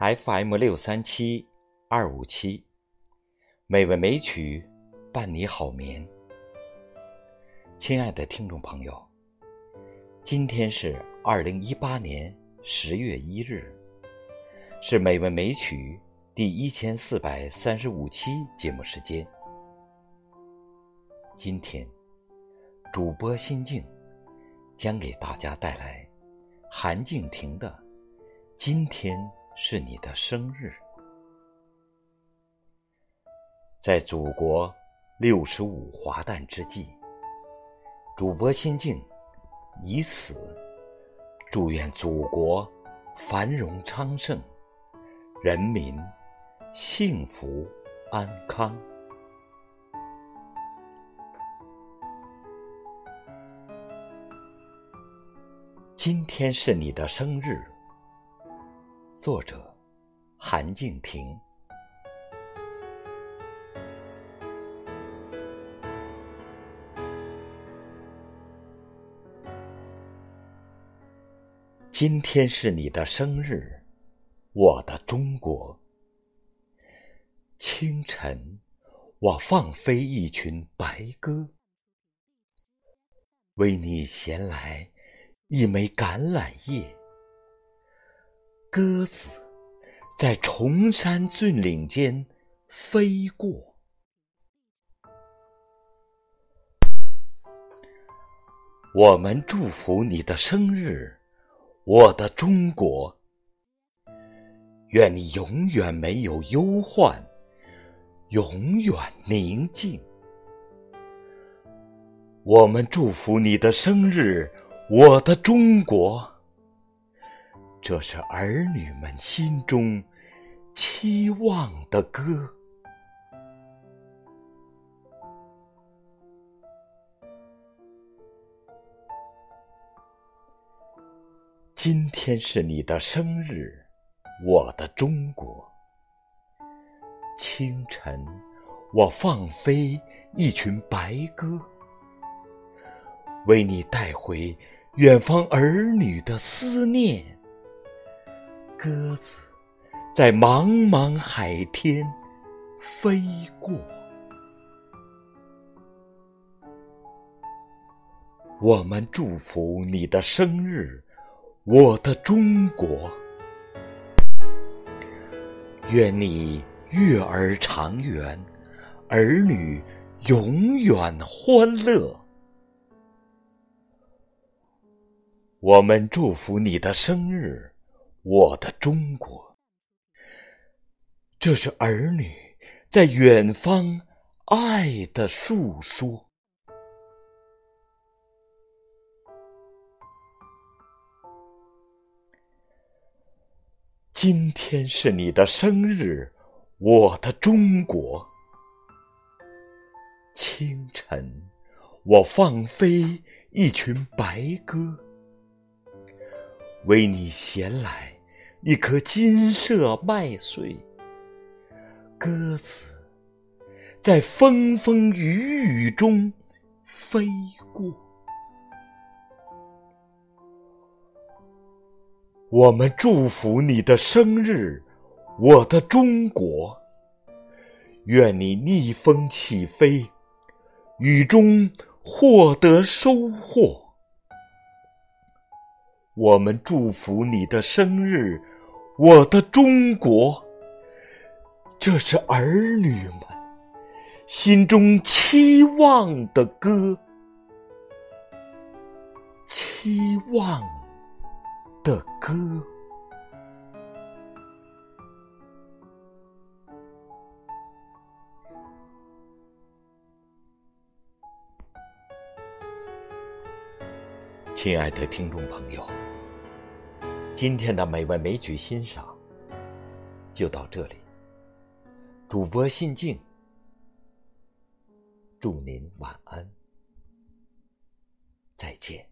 FM 六三七二五七，美味美曲伴你好眠。亲爱的听众朋友，今天是二零一八年十月一日，是美味美曲第一千四百三十五期节目时间。今天，主播心静将给大家带来韩静婷的《今天》。是你的生日，在祖国六十五华诞之际，主播心境以此祝愿祖国繁荣昌盛，人民幸福安康。今天是你的生日。作者：韩静婷。今天是你的生日，我的中国。清晨，我放飞一群白鸽，为你衔来一枚橄榄叶。鸽子在崇山峻岭间飞过，我们祝福你的生日，我的中国。愿你永远没有忧患，永远宁静。我们祝福你的生日，我的中国。这是儿女们心中期望的歌。今天是你的生日，我的中国。清晨，我放飞一群白鸽，为你带回远方儿女的思念。鸽子在茫茫海天飞过，我们祝福你的生日，我的中国。愿你月儿长圆，儿女永远欢乐。我们祝福你的生日。我的中国，这是儿女在远方爱的诉说。今天是你的生日，我的中国。清晨，我放飞一群白鸽，为你衔来。一颗金色麦穗，鸽子在风风雨雨中飞过。我们祝福你的生日，我的中国。愿你逆风起飞，雨中获得收获。我们祝福你的生日，我的中国。这是儿女们心中期望的歌，期望的歌。亲爱的听众朋友。今天的美味美曲欣赏就到这里。主播心静，祝您晚安，再见。